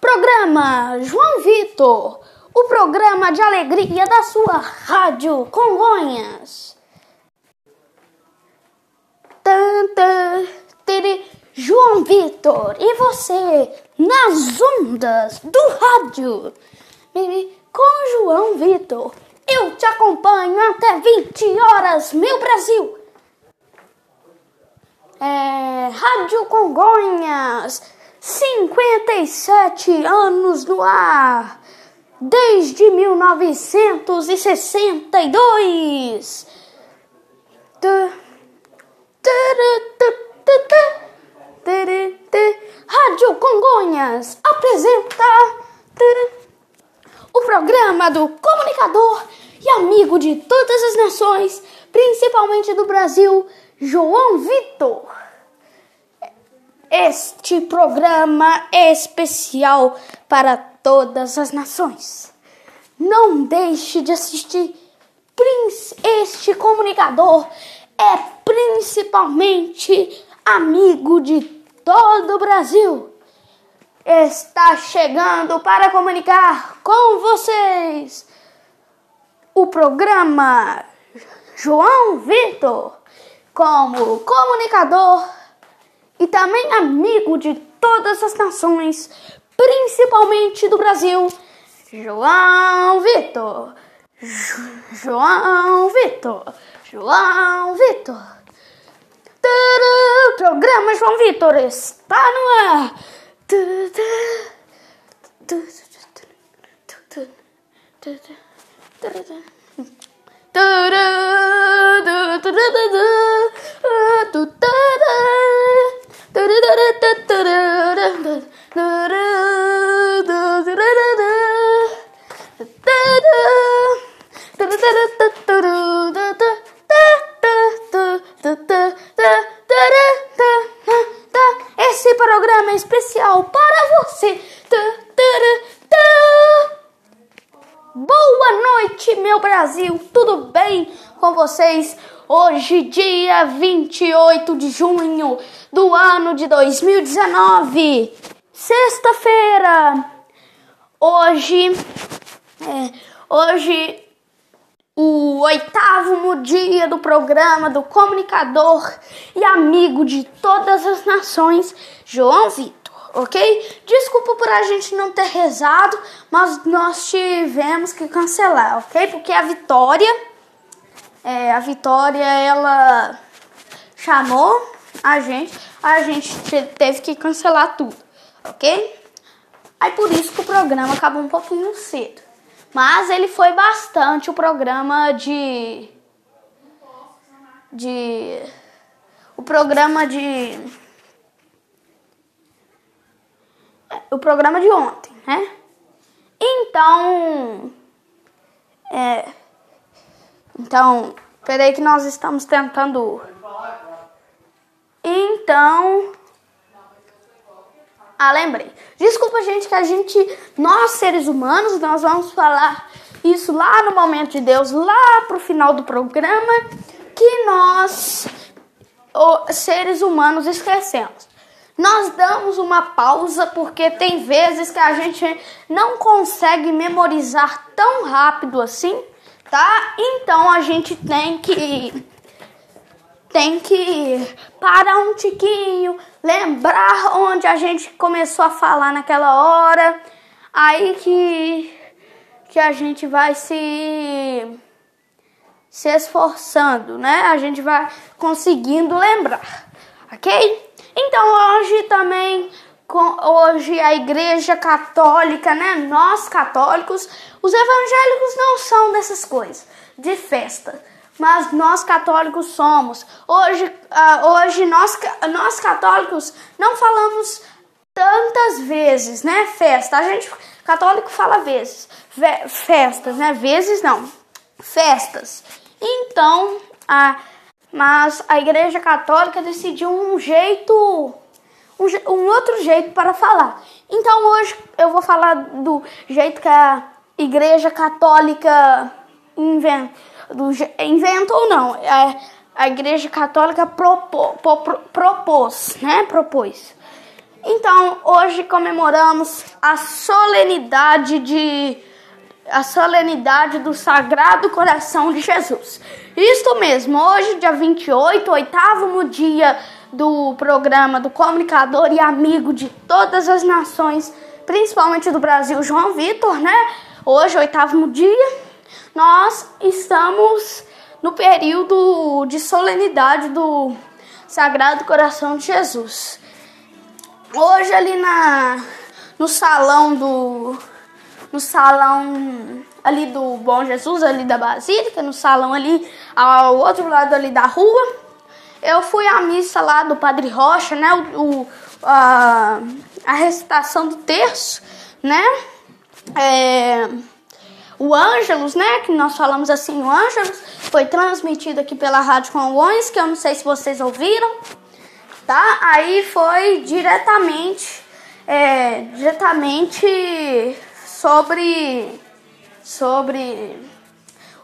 Programa João Vitor, o programa de alegria da sua Rádio Congonhas. Tanta, tere, João Vitor e você nas ondas do rádio. Com João Vitor, eu te acompanho até 20 horas, meu Brasil. É, Rádio Congonhas, 57 anos no ar, desde 1962. Rádio Congonhas apresenta o programa do comunicador e amigo de todas as nações, principalmente do Brasil, João Vitor. Este programa é especial para todas as nações. Não deixe de assistir. Este comunicador é principalmente amigo de todo o Brasil. Está chegando para comunicar com vocês o programa João Vitor como comunicador e também amigo de todas as nações, principalmente do Brasil, João Vitor. João Vitor. João Vitor. Programa João Vitor está no ar. Esse programa é especial para você. Boa noite, meu Brasil. Tudo bem com vocês? Hoje, dia 28 de junho do ano de 2019, sexta-feira. Hoje, é, hoje, o oitavo dia do programa do comunicador e amigo de todas as nações, João Vitor ok? Desculpa por a gente não ter rezado, mas nós tivemos que cancelar, ok? Porque a Vitória, é, a Vitória, ela chamou a gente, a gente teve que cancelar tudo, ok? Aí por isso que o programa acabou um pouquinho cedo. Mas ele foi bastante o programa de. De. O programa de o programa de ontem, né? Então, é, então, peraí que nós estamos tentando. Então, ah, lembrei. Desculpa, gente, que a gente, nós seres humanos, nós vamos falar isso lá no momento de Deus, lá pro final do programa, que nós, seres humanos, esquecemos. Nós damos uma pausa porque tem vezes que a gente não consegue memorizar tão rápido assim, tá? Então a gente tem que tem que parar um tiquinho, lembrar onde a gente começou a falar naquela hora, aí que que a gente vai se se esforçando, né? A gente vai conseguindo lembrar, ok? Então hoje também, hoje a Igreja Católica, né? Nós católicos, os evangélicos não são dessas coisas, de festa. Mas nós católicos somos. Hoje, uh, hoje nós, nós católicos não falamos tantas vezes, né? Festa. A gente católico fala vezes. festas, né? Vezes não. Festas. Então, a mas a Igreja Católica decidiu um jeito, um, outro jeito para falar. Então hoje eu vou falar do jeito que a Igreja Católica inventa, do, inventou não, é, a Igreja Católica pro, propôs, né? Propôs. Então, hoje comemoramos a solenidade de a solenidade do Sagrado Coração de Jesus. Isto mesmo, hoje, dia 28, oitavo dia do programa do comunicador e amigo de todas as nações, principalmente do Brasil, João Vitor, né? Hoje, oitavo dia, nós estamos no período de solenidade do Sagrado Coração de Jesus. Hoje ali na no salão do no salão ali do Bom Jesus, ali da Basílica, no salão ali ao outro lado ali da rua. Eu fui à missa lá do Padre Rocha, né? O, o a, a recitação do terço, né? É, o Ângelos, né? Que nós falamos assim, o Ângelos foi transmitido aqui pela Rádio Congonhas, que eu não sei se vocês ouviram, tá? Aí foi diretamente, é, diretamente sobre, sobre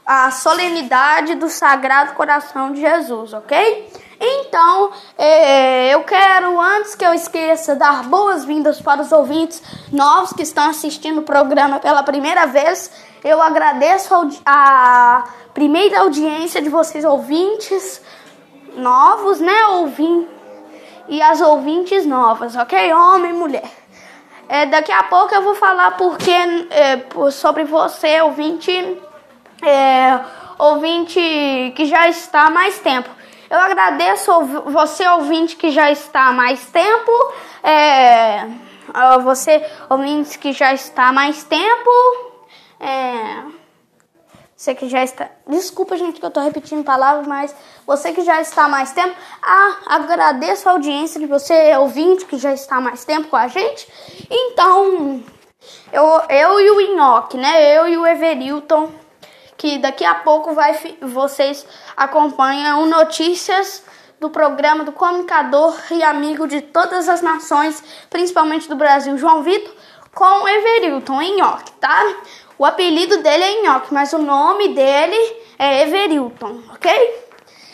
a solenidade do Sagrado Coração de Jesus, ok? Então, é, eu quero, antes que eu esqueça, dar boas-vindas para os ouvintes novos que estão assistindo o programa pela primeira vez. Eu agradeço a primeira audiência de vocês, ouvintes novos, né? Ouvim e as ouvintes novas, ok? Homem e mulher. É, daqui a pouco eu vou falar porque, é, sobre você, ouvinte, é, ouvinte que já está há mais tempo. Eu agradeço você, ouvinte, que já está há mais tempo. É, você, ouvinte, que já está há mais tempo. É, você que já está. Desculpa, gente, que eu estou repetindo palavras, mas você que já está há mais tempo. Ah, agradeço a audiência de você, ouvinte, que já está há mais tempo com a gente. Então, eu, eu e o Inhoque, né? Eu e o Everilton, que daqui a pouco vai, vocês acompanham notícias do programa do comunicador e amigo de todas as nações, principalmente do Brasil, João Vitor, com Everilton Inhoque, tá? O apelido dele é Nhoque, mas o nome dele é Everilton, ok?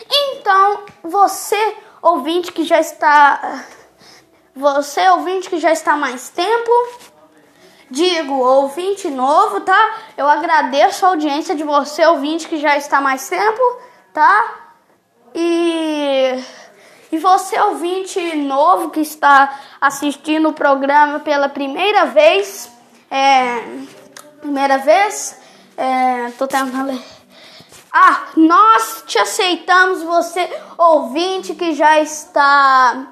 Então, você ouvinte que já está. Você ouvinte que já está mais tempo, digo ouvinte novo, tá? Eu agradeço a audiência de você, ouvinte que já está mais tempo, tá? E. E você, ouvinte novo que está assistindo o programa pela primeira vez, é primeira vez. É, tô tentando ler. Ah, nós te aceitamos, você ouvinte que já está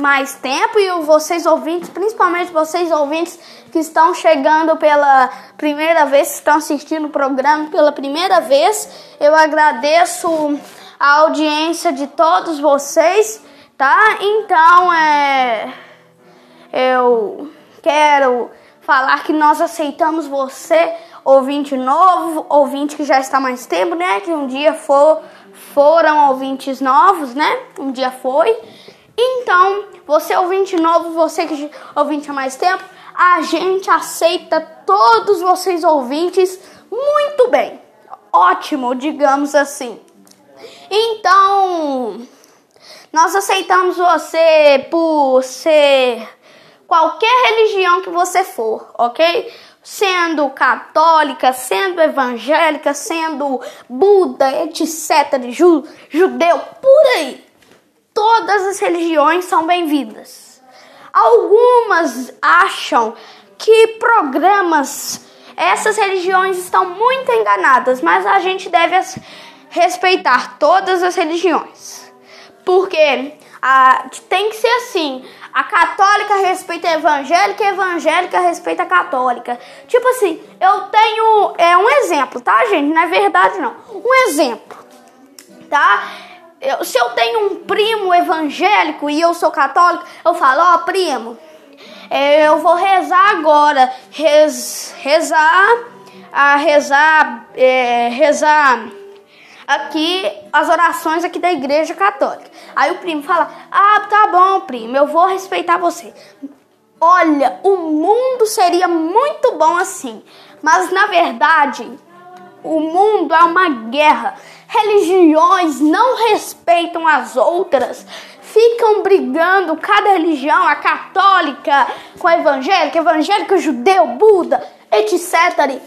mais tempo e vocês ouvintes, principalmente vocês ouvintes que estão chegando pela primeira vez, estão assistindo o programa pela primeira vez. Eu agradeço a audiência de todos vocês, tá? Então, é eu quero falar que nós aceitamos você, ouvinte novo, ouvinte que já está mais tempo, né? Que um dia for, foram ouvintes novos, né? Um dia foi. Então, você ouvinte novo, você que ouvinte há mais tempo, a gente aceita todos vocês ouvintes muito bem. Ótimo, digamos assim. Então, nós aceitamos você por ser qualquer religião que você for, ok? Sendo católica, sendo evangélica, sendo Buda, etc., de ju judeu, por aí. Todas as religiões são bem-vindas. Algumas acham que programas, essas religiões estão muito enganadas, mas a gente deve respeitar todas as religiões. Porque a, tem que ser assim. A católica respeita a evangélica a evangélica respeita a católica. Tipo assim, eu tenho. É um exemplo, tá, gente? Não é verdade, não. Um exemplo, tá? Eu, se eu tenho um primo evangélico e eu sou católico, eu falo: Ó, oh, primo, é, eu vou rezar agora. Rez, rezar. A rezar. É, rezar aqui as orações aqui da igreja católica. Aí o primo fala: "Ah, tá bom, primo, eu vou respeitar você". Olha, o mundo seria muito bom assim, mas na verdade, o mundo é uma guerra. Religiões não respeitam as outras, ficam brigando cada religião, a católica com a evangélica, evangélica, judeu, Buda, etc.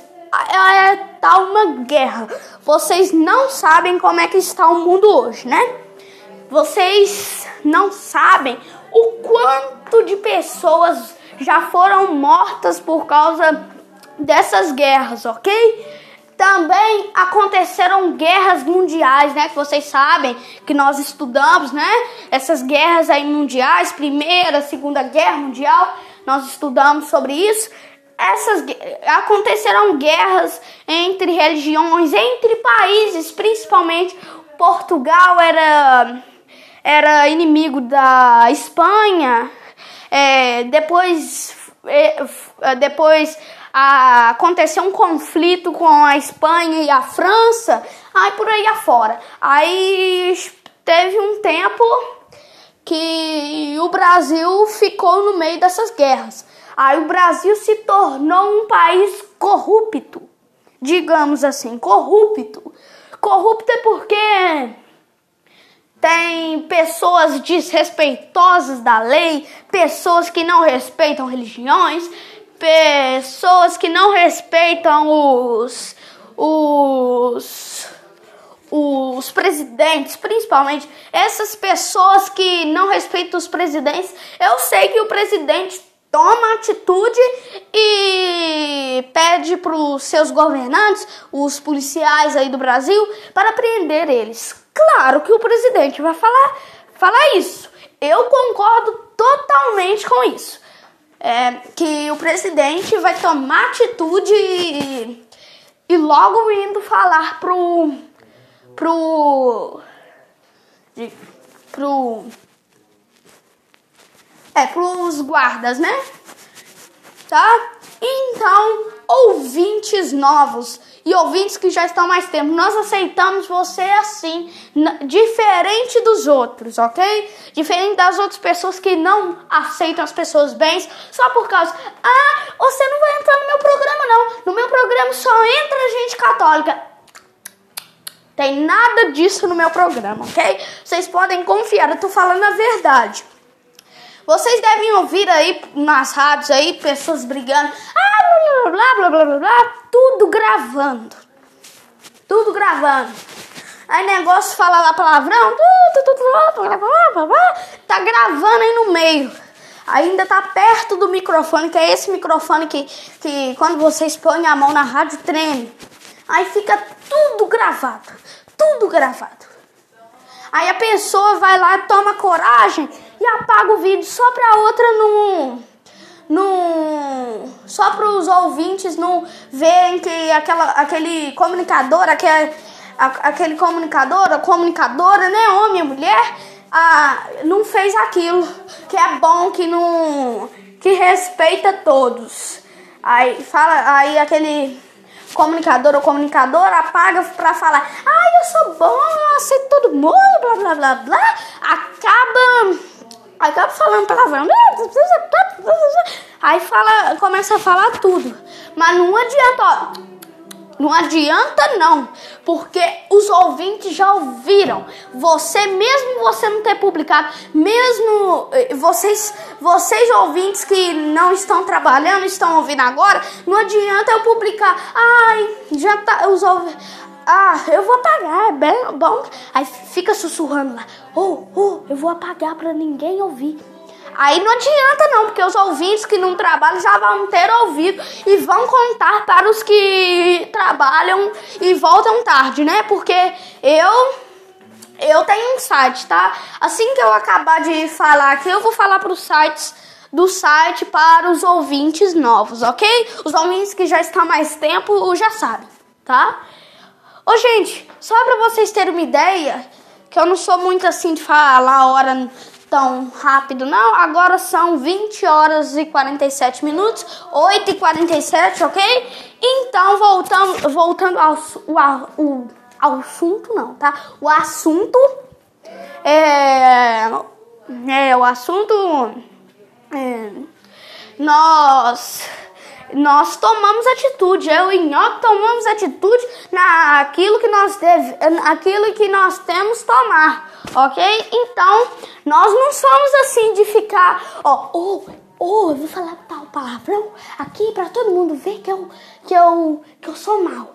É, tá uma guerra. Vocês não sabem como é que está o mundo hoje, né? Vocês não sabem o quanto de pessoas já foram mortas por causa dessas guerras, ok? Também aconteceram guerras mundiais, né? Que vocês sabem que nós estudamos, né? Essas guerras aí mundiais, primeira, segunda guerra mundial, nós estudamos sobre isso. Essas aconteceram guerras entre religiões, entre países, principalmente Portugal era era inimigo da Espanha. É, depois é, depois a, aconteceu um conflito com a Espanha e a França, aí por aí afora. Aí teve um tempo que o Brasil ficou no meio dessas guerras. Aí o Brasil se tornou um país corrupto, digamos assim, corrupto. Corrupto é porque tem pessoas desrespeitosas da lei, pessoas que não respeitam religiões, pessoas que não respeitam os os os presidentes, principalmente essas pessoas que não respeitam os presidentes. Eu sei que o presidente toma atitude e pede para os seus governantes, os policiais aí do Brasil, para prender eles. Claro que o presidente vai falar, falar isso. Eu concordo totalmente com isso é, que o presidente vai tomar atitude e, e logo indo falar pro pro de, pro é pros guardas, né? Tá? Então, ouvintes novos e ouvintes que já estão mais tempo, nós aceitamos você assim, diferente dos outros, ok? Diferente das outras pessoas que não aceitam as pessoas bem só por causa, ah, você não vai entrar no meu programa não. No meu programa só entra gente católica. Tem nada disso no meu programa, ok? Vocês podem confiar, eu tô falando a verdade. Vocês devem ouvir aí nas rádios aí pessoas brigando. Ah, blá blá blá blá blá blá, tudo gravando. Tudo gravando. Aí negócio fala lá palavrão, tá gravando aí no meio. Ainda tá perto do microfone, que é esse microfone que, que quando vocês põem a mão na rádio treme. Aí fica tudo gravado, tudo gravado. Aí a pessoa vai lá, toma coragem e apaga o vídeo só pra outra não. não só para os ouvintes não verem que aquela, aquele comunicador, aquele, aquele comunicador, a comunicadora, né, homem ou mulher, ah, não fez aquilo que é bom, que não que respeita todos. Aí fala, aí aquele comunicador ou comunicadora apaga para falar, ah, eu sou bom, eu aceito todo mundo, blá blá blá blá, acaba acaba falando palavrão. Aí fala, começa a falar tudo. Mas não adianta, ó. Não adianta não, porque os ouvintes já ouviram. Você mesmo você não ter publicado, mesmo eh, vocês, vocês ouvintes que não estão trabalhando, estão ouvindo agora, não adianta eu publicar. Ai, já tá os ouvintes ah, eu vou apagar, é bem bom. Aí fica sussurrando lá. Oh, oh, eu vou apagar para ninguém ouvir. Aí não adianta não, porque os ouvintes que não trabalham já vão ter ouvido e vão contar para os que trabalham e voltam tarde, né? Porque eu eu tenho um site, tá? Assim que eu acabar de falar aqui, eu vou falar para os sites do site para os ouvintes novos, ok? Os ouvintes que já estão mais tempo já sabem, tá? Ô, gente, só para vocês terem uma ideia, que eu não sou muito assim de falar a hora tão rápido, não. Agora são 20 horas e 47 minutos, 8 e 47, ok? Então, voltando, voltando ao, ao, ao, assunto, não, tá? O assunto é. É, o assunto. É, nós nós tomamos atitude, eu e Nhoque tomamos atitude naquilo que nós deve, aquilo que nós temos tomar, ok? Então, nós não somos assim de ficar, ó, oh, oh, eu vou falar tal palavrão aqui para todo mundo ver que eu, que eu, que eu sou mal.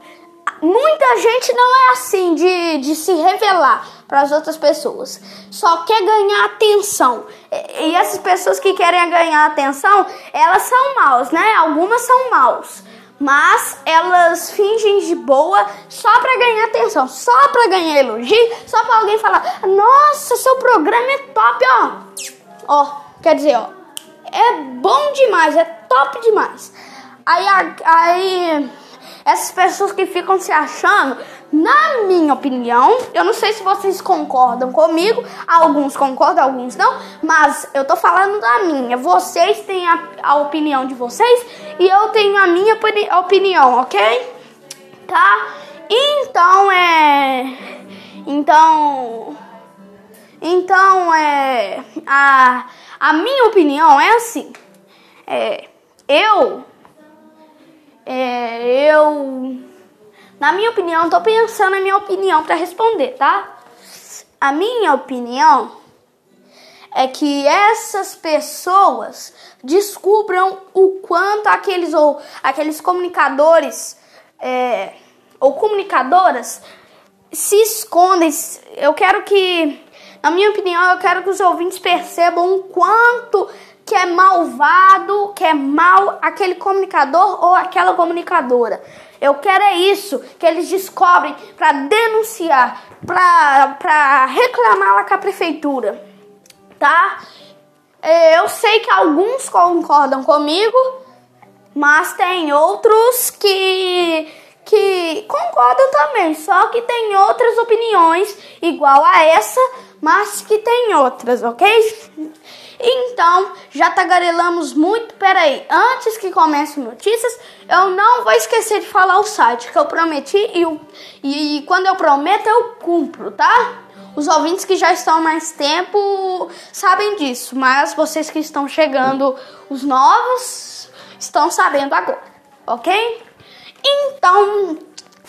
Muita gente não é assim de, de se revelar para as outras pessoas. Só quer ganhar atenção. E essas pessoas que querem ganhar atenção, elas são maus, né? Algumas são maus. Mas elas fingem de boa só para ganhar atenção, só para ganhar elogio, só para alguém falar: "Nossa, seu programa é top, ó". Ó, quer dizer, ó, é bom demais, é top demais. Aí aí essas pessoas que ficam se achando, na minha opinião, eu não sei se vocês concordam comigo, alguns concordam, alguns não, mas eu tô falando da minha. Vocês têm a, a opinião de vocês e eu tenho a minha opinião, ok? Tá? Então é. Então. Então é. A, a minha opinião é assim. É, eu é, eu, na minha opinião, tô pensando na minha opinião para responder, tá? A minha opinião é que essas pessoas descubram o quanto aqueles ou aqueles comunicadores é, ou comunicadoras se escondem. Eu quero que, na minha opinião, eu quero que os ouvintes percebam o quanto que é malvado, que é mal aquele comunicador ou aquela comunicadora. Eu quero é isso que eles descobrem para denunciar, para reclamar lá com a prefeitura, tá? É, eu sei que alguns concordam comigo, mas tem outros que que concordam também, só que tem outras opiniões igual a essa, mas que tem outras, ok? Então, já tagarelamos muito. Peraí, antes que comece notícias, eu não vou esquecer de falar o site que eu prometi e, eu, e quando eu prometo, eu cumpro, tá? Os ouvintes que já estão mais tempo sabem disso, mas vocês que estão chegando, os novos, estão sabendo agora, ok? Então,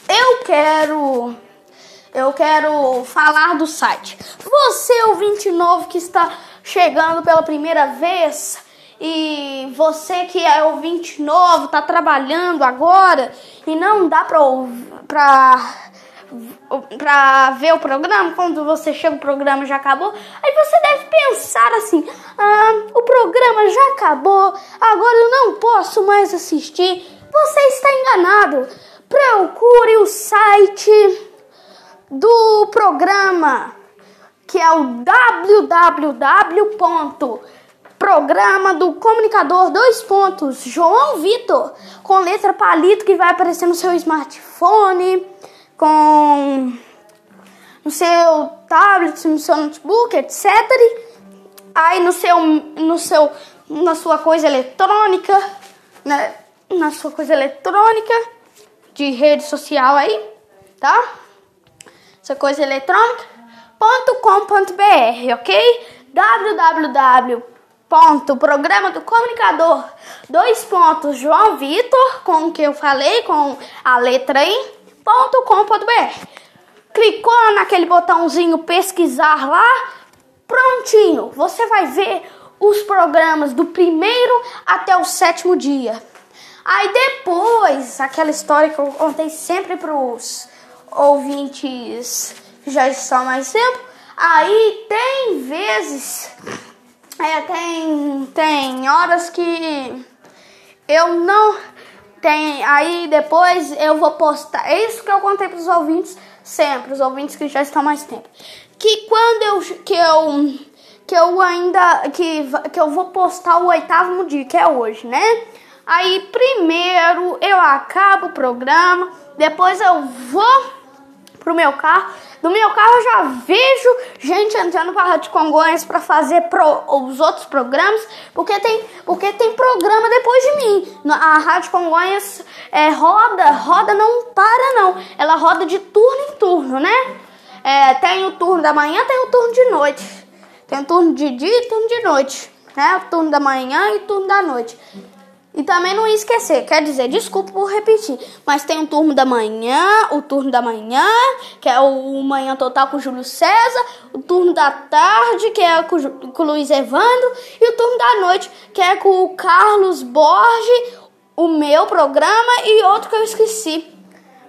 eu quero eu quero falar do site. Você, ouvinte novo que está chegando pela primeira vez e você que é ouvinte novo, está trabalhando agora e não dá para para ver o programa, quando você chega o programa já acabou, aí você deve pensar assim: ah, o programa já acabou, agora eu não posso mais assistir. Você está enganado. Procure o site do programa que é o www.programa do comunicador dois pontos João Vitor com letra palito que vai aparecer no seu smartphone, com no seu tablet, no seu notebook, etc. Aí no seu no seu na sua coisa eletrônica, né? Na sua coisa eletrônica de rede social aí, tá? Essa coisa eletrônica www.comunicador.com.br, ok? www.programa do comunicador dois pontos João Vitor com o que eu falei com a letra em.com.br clicou naquele botãozinho pesquisar lá prontinho. Você vai ver os programas do primeiro até o sétimo dia. Aí depois aquela história que eu contei sempre para os ouvintes já está mais tempo. Aí tem vezes, é, tem, tem horas que eu não tem. Aí depois eu vou postar. É isso que eu contei para os ouvintes sempre, os ouvintes que já estão mais tempo. Que quando eu que eu que eu ainda que, que eu vou postar o oitavo dia, que é hoje, né? Aí primeiro eu acabo o programa, depois eu vou pro meu carro. Do meu carro eu já vejo gente entrando para a Rádio Congonhas para fazer pro, os outros programas, porque tem, porque tem programa depois de mim. A Rádio Congonhas é, roda, roda não para não. Ela roda de turno em turno, né? É, tem o turno da manhã, tem o turno de noite. Tem o turno de dia e turno de noite. Né? O turno da manhã e o turno da noite. E também não esquecer, quer dizer, desculpa por repetir, mas tem o turno da manhã, o turno da manhã, que é o Manhã Total com o Júlio César, o turno da tarde, que é com o Luiz Evandro, e o turno da noite, que é com o Carlos Borges, o meu programa e outro que eu esqueci.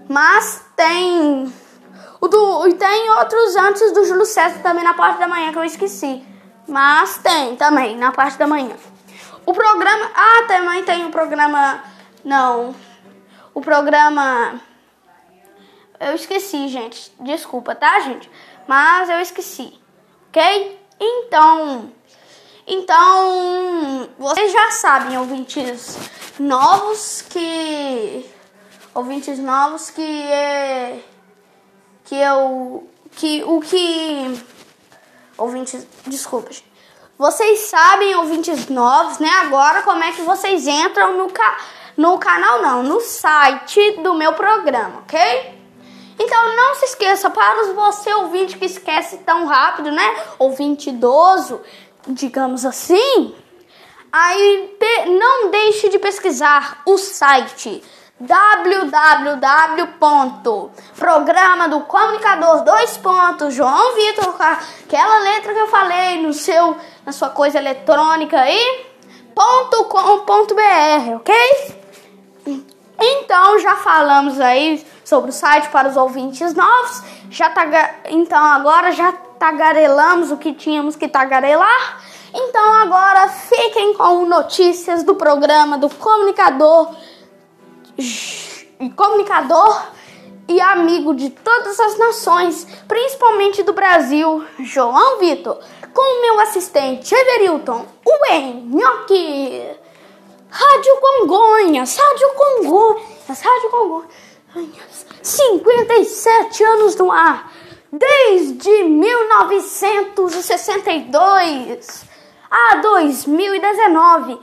Mas tem. O do, e tem outros antes do Júlio César também na parte da manhã que eu esqueci. Mas tem também na parte da manhã. O programa. Ah, também tem o programa. Não. O programa. Eu esqueci, gente. Desculpa, tá, gente? Mas eu esqueci. Ok? Então. Então. Vocês já sabem, ouvintes novos, que. Ouvintes novos, que é. Que eu. Que o que. Ouvintes. Desculpa, gente vocês sabem, ouvintes novos, né? Agora como é que vocês entram no, ca no canal, não, no site do meu programa, ok? Então não se esqueça, para você ouvinte que esquece tão rápido, né? Ouvinte idoso, digamos assim. Aí não deixe de pesquisar o site www.programa do comunicador dois pontos João Vitor aquela letra que eu falei no seu na sua coisa eletrônica aí .com.br, ok? Então já falamos aí sobre o site para os ouvintes novos. Já tá, então agora já tagarelamos o que tínhamos que tagarelar. Então agora fiquem com notícias do programa do comunicador comunicador e amigo de todas as nações, principalmente do Brasil, João Vitor, com meu assistente Everilton, o Enhoque. Rádio Congonhas, Rádio Congonhas, Rádio Congonhas, 57 anos no ar, desde 1962 a 2019.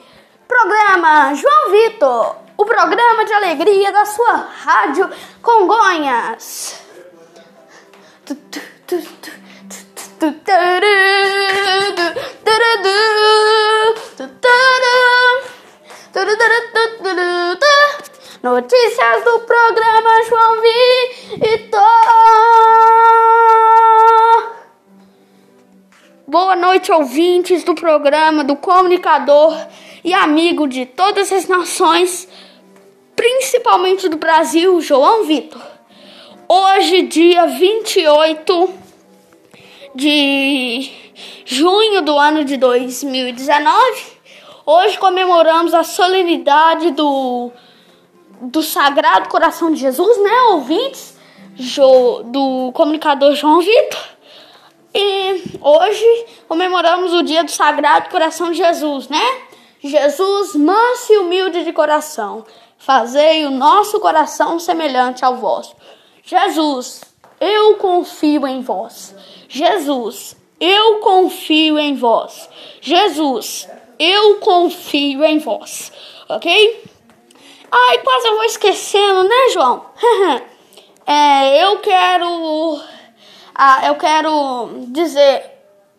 Programa João Vitor o programa de alegria da sua rádio Congonhas. Notícias do programa João Vitor. Boa noite, ouvintes do programa do comunicador e amigo de todas as nações principalmente do Brasil, João Vitor. Hoje, dia 28 de junho do ano de 2019, hoje comemoramos a solenidade do, do Sagrado Coração de Jesus, né, ouvintes? Jo, do comunicador João Vitor. E hoje comemoramos o dia do Sagrado Coração de Jesus, né? Jesus, manso e humilde de coração fazei o nosso coração semelhante ao vosso. Jesus, eu confio em vós. Jesus, eu confio em vós. Jesus, eu confio em vós. Ok? Ai, quase eu vou esquecendo, né, João? é, eu quero. Ah, eu quero dizer,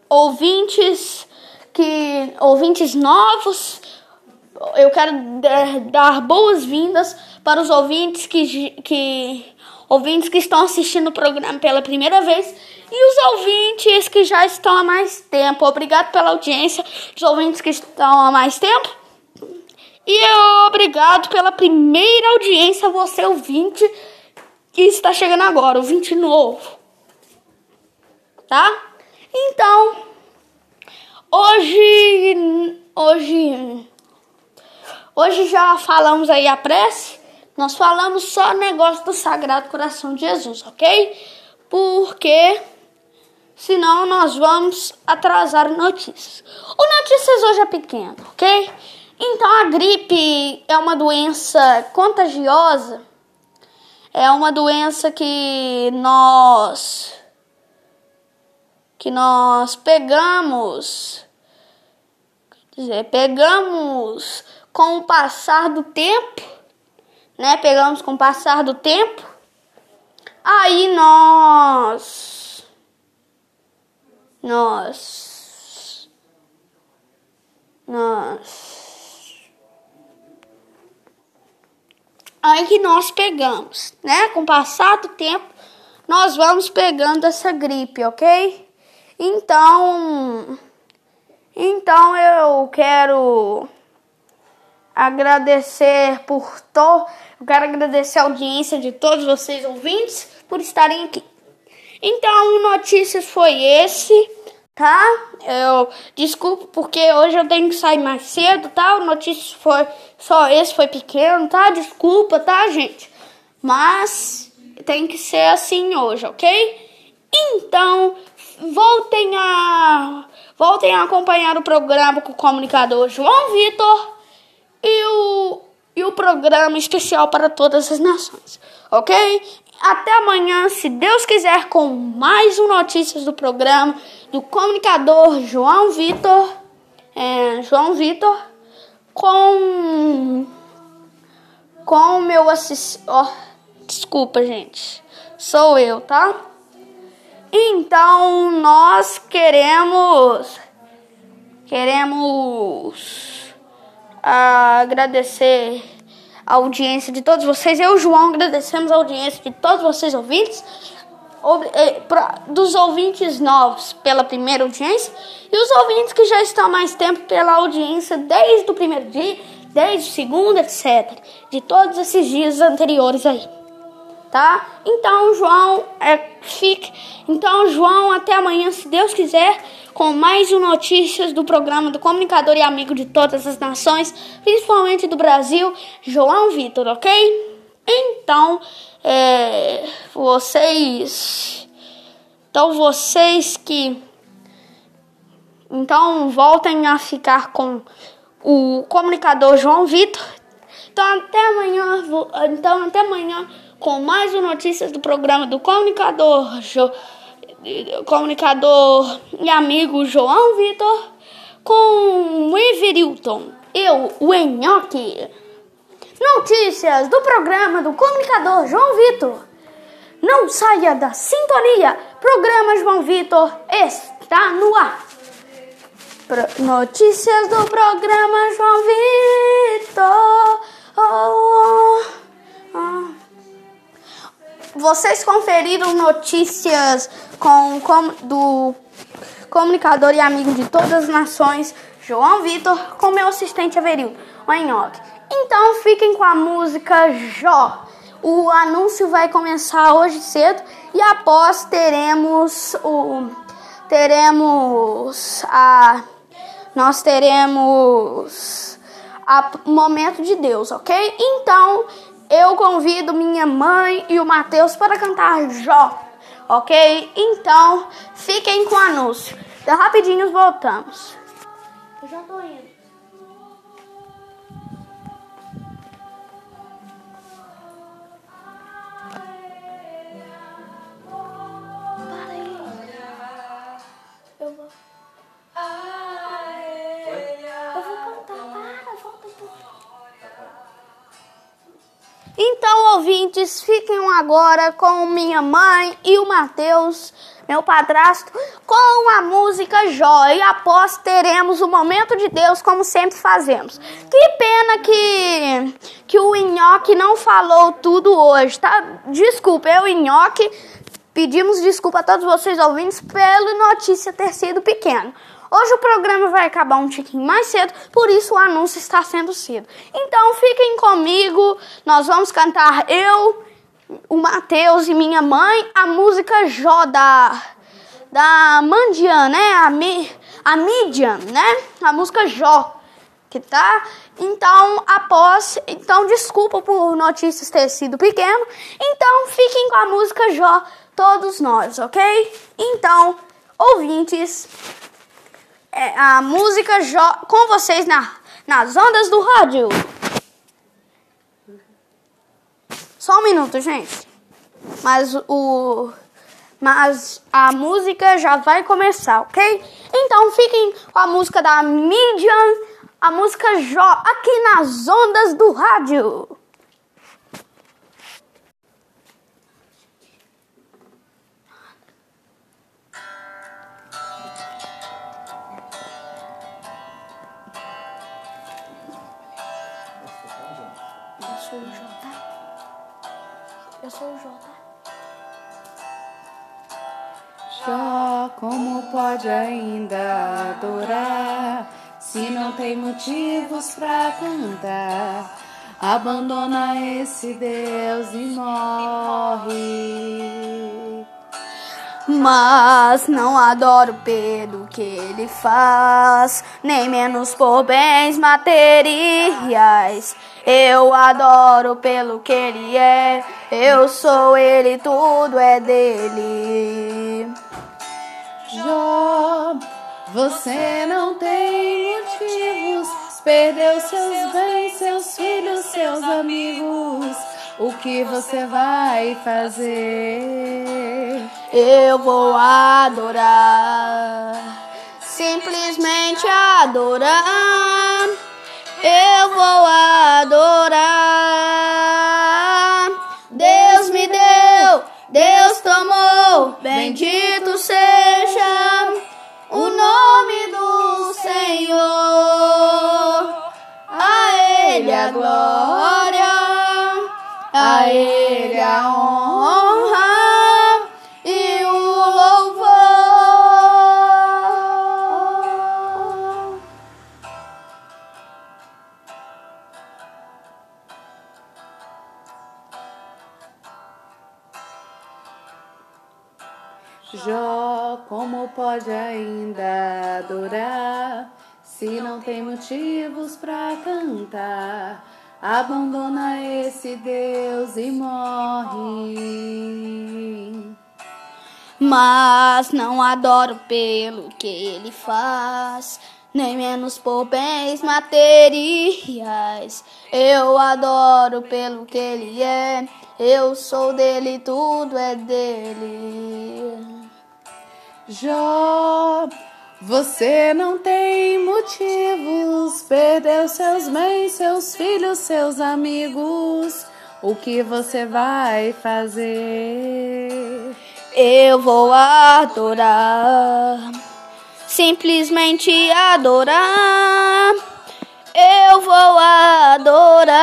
ouvintes que. ouvintes novos eu quero dar boas-vindas para os ouvintes que, que ouvintes que estão assistindo o programa pela primeira vez e os ouvintes que já estão há mais tempo. Obrigado pela audiência, os ouvintes que estão há mais tempo. E obrigado pela primeira audiência, você ouvinte que está chegando agora, ouvinte novo. Tá? Então, hoje hoje Hoje já falamos aí a prece, nós falamos só negócio do Sagrado Coração de Jesus, ok? Porque senão nós vamos atrasar notícias. O notícias hoje é pequeno, ok? Então a gripe é uma doença contagiosa, é uma doença que nós que nós pegamos, quer dizer, pegamos com o passar do tempo, né? Pegamos com o passar do tempo. Aí nós nós nós aí que nós pegamos, né? Com o passar do tempo, nós vamos pegando essa gripe, ok? Então, então eu quero agradecer por to, eu quero agradecer a audiência de todos vocês ouvintes por estarem aqui. Então, notícias foi esse, tá? Eu desculpo porque hoje eu tenho que sair mais cedo, tá? O notícias foi só esse foi pequeno, tá? Desculpa, tá, gente? Mas tem que ser assim hoje, ok? Então, voltem a voltem a acompanhar o programa com o comunicador João Vitor e o, e o programa especial para todas as nações, ok? Até amanhã, se Deus quiser, com mais um notícias do programa do comunicador João Vitor, é, João Vitor, com com o meu assistente. Oh, desculpa, gente, sou eu, tá? Então nós queremos queremos agradecer a audiência de todos vocês. Eu, João, agradecemos a audiência de todos vocês ouvintes, eh, dos ouvintes novos pela primeira audiência e os ouvintes que já estão mais tempo pela audiência desde o primeiro dia, desde o segundo, etc. De todos esses dias anteriores aí tá? Então, João, é, fique. Então, João, até amanhã, se Deus quiser, com mais um notícias do programa do comunicador e amigo de todas as nações, principalmente do Brasil, João Vitor, ok? Então, é, vocês, então vocês que, então voltem a ficar com o comunicador João Vitor. Então até amanhã, então até amanhã com mais um notícias do programa do comunicador, jo, comunicador e amigo João Vitor, com o Everilton, eu, o Enhoque. Notícias do programa do comunicador João Vitor. Não saia da sintonia. Programa João Vitor está no ar. Pro notícias do programa João Vitor. Oh, oh. Vocês conferiram notícias com, com, do comunicador e amigo de todas as nações, João Vitor, com meu assistente Averildo, o Enhoque. Então fiquem com a música Jó. O anúncio vai começar hoje cedo e após teremos o teremos a nós teremos a momento de Deus, ok? Então eu convido minha mãe e o Matheus para cantar Jó, ok? Então, fiquem com o anúncio. De rapidinho voltamos. Eu já tô indo. Então, ouvintes, fiquem agora com minha mãe e o Mateus, meu padrasto, com a música Jó. E após teremos o momento de Deus, como sempre fazemos. Que pena que, que o Inhoque não falou tudo hoje, tá? Desculpa, eu, Inhoque, pedimos desculpa a todos vocês ouvintes pela notícia ter sido pequeno. Hoje o programa vai acabar um tiquinho mais cedo, por isso o anúncio está sendo cedo. Então fiquem comigo, nós vamos cantar eu, o Matheus e minha mãe a música Jó da, da Mandian, né? A, Mi, a Midian, né? A música Jó. Que tá? Então, após. Então, desculpa por notícias ter sido pequeno. Então, fiquem com a música Jó, todos nós, ok? Então, ouvintes, é, a música com vocês na, nas ondas do rádio. Só um minuto, gente. Mas o mas a música já vai começar, ok? Então fiquem com a música da Midian, a música Jó aqui nas ondas do rádio. Eu sou o J. Jó, como pode ainda adorar se não tem motivos pra cantar? Abandona esse Deus e morre. Mas não adoro pelo que ele faz, nem menos por bens materiais. Eu adoro pelo que ele é, eu sou ele, tudo é dele. Jó, você não tem motivos, perdeu seus bens, seus filhos, seus amigos. O que você vai fazer? Eu vou adorar, simplesmente adorar. Eu vou adorar. Deus me deu, Deus tomou, bendito honra e o louvor. Jó, como pode ainda adorar se não tem motivos pra cantar? Abandona esse Deus e morre. Mas não adoro pelo que ele faz, nem menos por bens materiais. Eu adoro pelo que ele é, eu sou dele, tudo é dele. Jó, você não tem motivos, perdeu seus bens, seus filhos, seus amigos. O que você vai fazer? Eu vou adorar, simplesmente adorar. Eu vou adorar.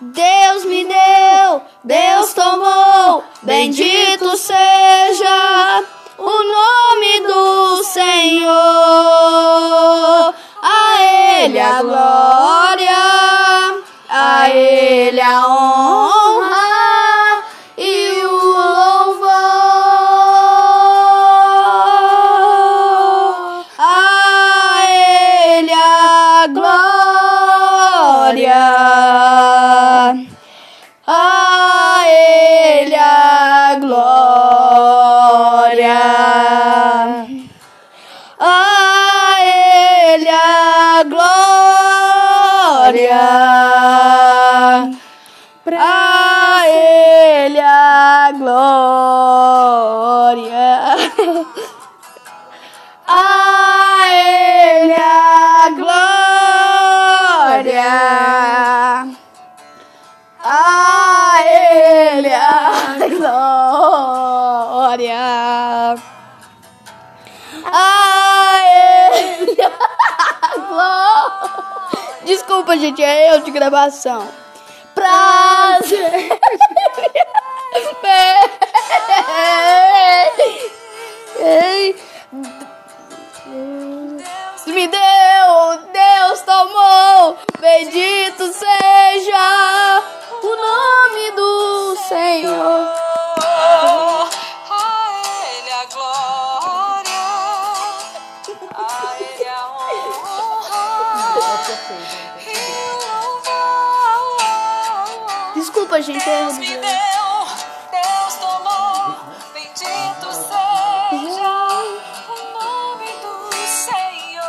Deus me deu, Deus tomou, bendito seja o nome Senhor. A Ele a glória, a Ele a honra glória. A Ele a glória. Desculpa, gente, é eu de gravação. Prazer. Me deu, Deus tomou, bendito seja o nome do Senhor. Desculpa, gente, Deus me deu, Deus tomou, bendito seja o nome do Senhor.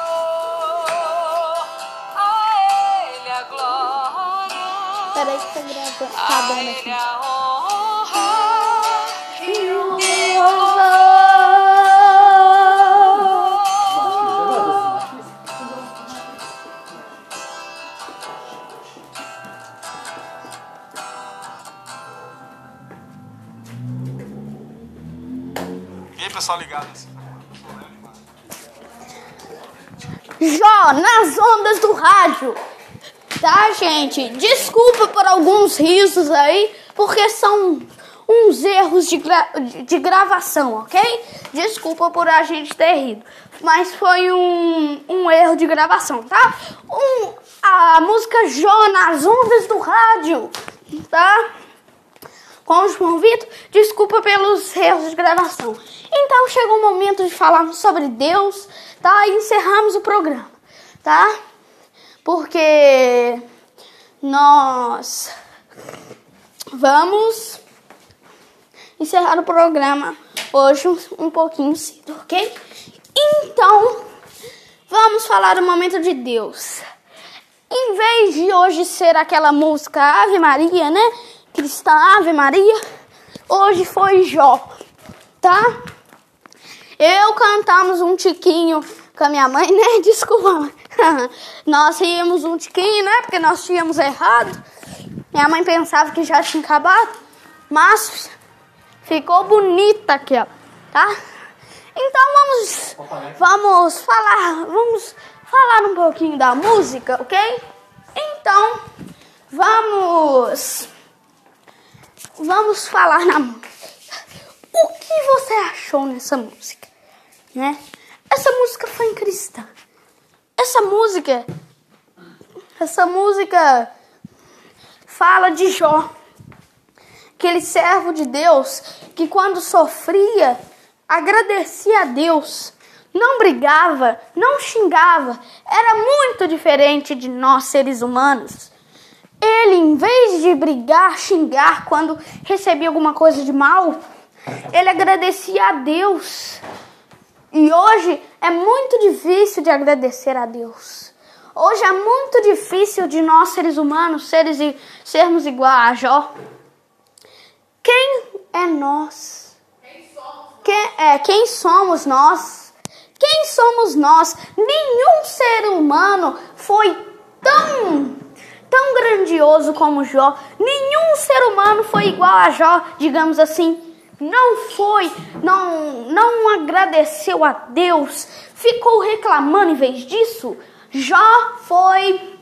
A Ele a glória. Peraí que tá gravando, tá A dando Ele pessoal ligado? Jó, nas ondas do rádio. Tá, gente? Desculpa por alguns risos aí, porque são uns erros de, gra de gravação, ok? Desculpa por a gente ter rido. Mas foi um, um erro de gravação, tá? Um, a música Jó nas ondas do rádio, tá? Com o João Vitor, desculpa pelos erros de gravação. Então chegou o momento de falarmos sobre Deus, tá? E encerramos o programa, tá? Porque nós vamos encerrar o programa hoje um, pouquinho cedo, ok? Então, vamos falar do momento de Deus. Em vez de hoje ser aquela música Ave Maria, né? Cristã Ave Maria, hoje foi Jó, tá? Eu cantamos um tiquinho com a minha mãe, né? Desculpa. nós ríamos um tiquinho, né? Porque nós tínhamos errado. Minha mãe pensava que já tinha acabado. Mas ficou bonita aqui, ó. Tá? Então vamos, vamos falar, vamos falar um pouquinho da música, ok? Então vamos, vamos falar na música. O que você achou nessa música, né? Essa música foi em cristã. Essa música, essa música fala de Jó, aquele servo de Deus que quando sofria agradecia a Deus, não brigava, não xingava, era muito diferente de nós seres humanos. Ele, em vez de brigar, xingar quando recebia alguma coisa de mal, ele agradecia a Deus. E hoje é muito difícil de agradecer a Deus. Hoje é muito difícil de nós, seres humanos, seres, sermos igual a Jó. Quem é nós? Quem, é, quem somos nós? Quem somos nós? Nenhum ser humano foi tão, tão grandioso como Jó. Nenhum ser humano foi igual a Jó, digamos assim. Não foi, não, não agradeceu a Deus, ficou reclamando em vez disso. Jó foi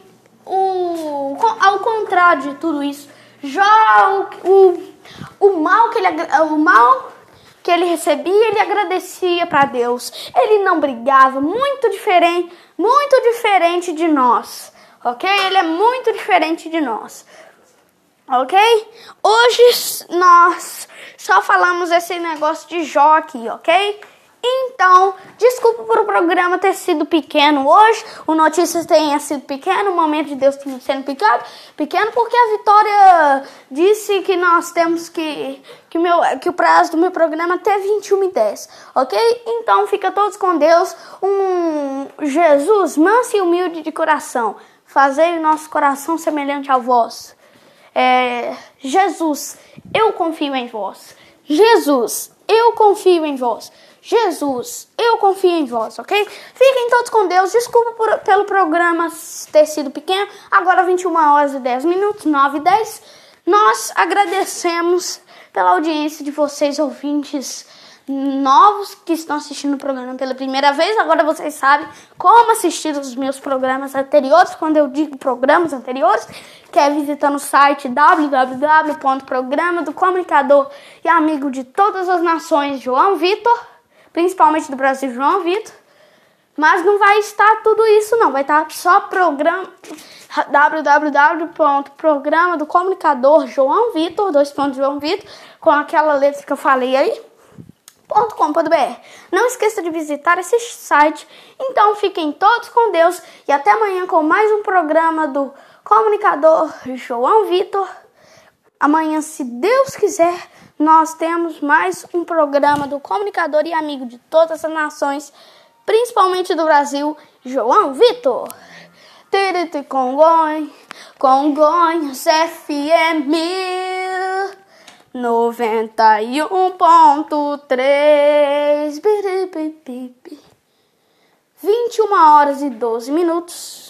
o, ao contrário de tudo isso. Jó, o, o, o mal que ele, o mal que ele recebia, ele agradecia para Deus. Ele não brigava, muito diferente, muito diferente de nós. OK? Ele é muito diferente de nós. OK? Hoje nós só falamos esse negócio de Jó aqui, OK? Então, desculpa por o programa ter sido pequeno hoje, o Notícias tenha sido pequeno, o Momento de Deus tenha sido pequeno, pequeno porque a Vitória disse que nós temos que, que, meu, que o prazo do meu programa é até 21 e 10, ok? Então, fica todos com Deus, um Jesus manso e humilde de coração, fazei o nosso coração semelhante ao vosso. É, Jesus, eu confio em vós. Jesus, eu confio em vós. Jesus, eu confio em vós, ok? Fiquem todos com Deus. Desculpa por, pelo programa ter sido pequeno. Agora 21 horas e 10 minutos, 9 e 10. Nós agradecemos pela audiência de vocês, ouvintes novos que estão assistindo o programa pela primeira vez. Agora vocês sabem como assistir os meus programas anteriores. Quando eu digo programas anteriores, que é visitando o site www.programa do comunicador e amigo de todas as nações, João Vitor principalmente do Brasil João Vitor. Mas não vai estar tudo isso não, vai estar só programa www.programa do comunicador João Vitor, dois pontos João Vitor, com aquela letra que eu falei aí. .com.br. Não esqueça de visitar esse site. Então fiquem todos com Deus e até amanhã com mais um programa do comunicador João Vitor. Amanhã, se Deus quiser, nós temos mais um programa do comunicador e amigo de todas as nações, principalmente do Brasil, João Vitor. Tiriti Congonhas, Congonhas FM 91.3 21 horas e 12 minutos.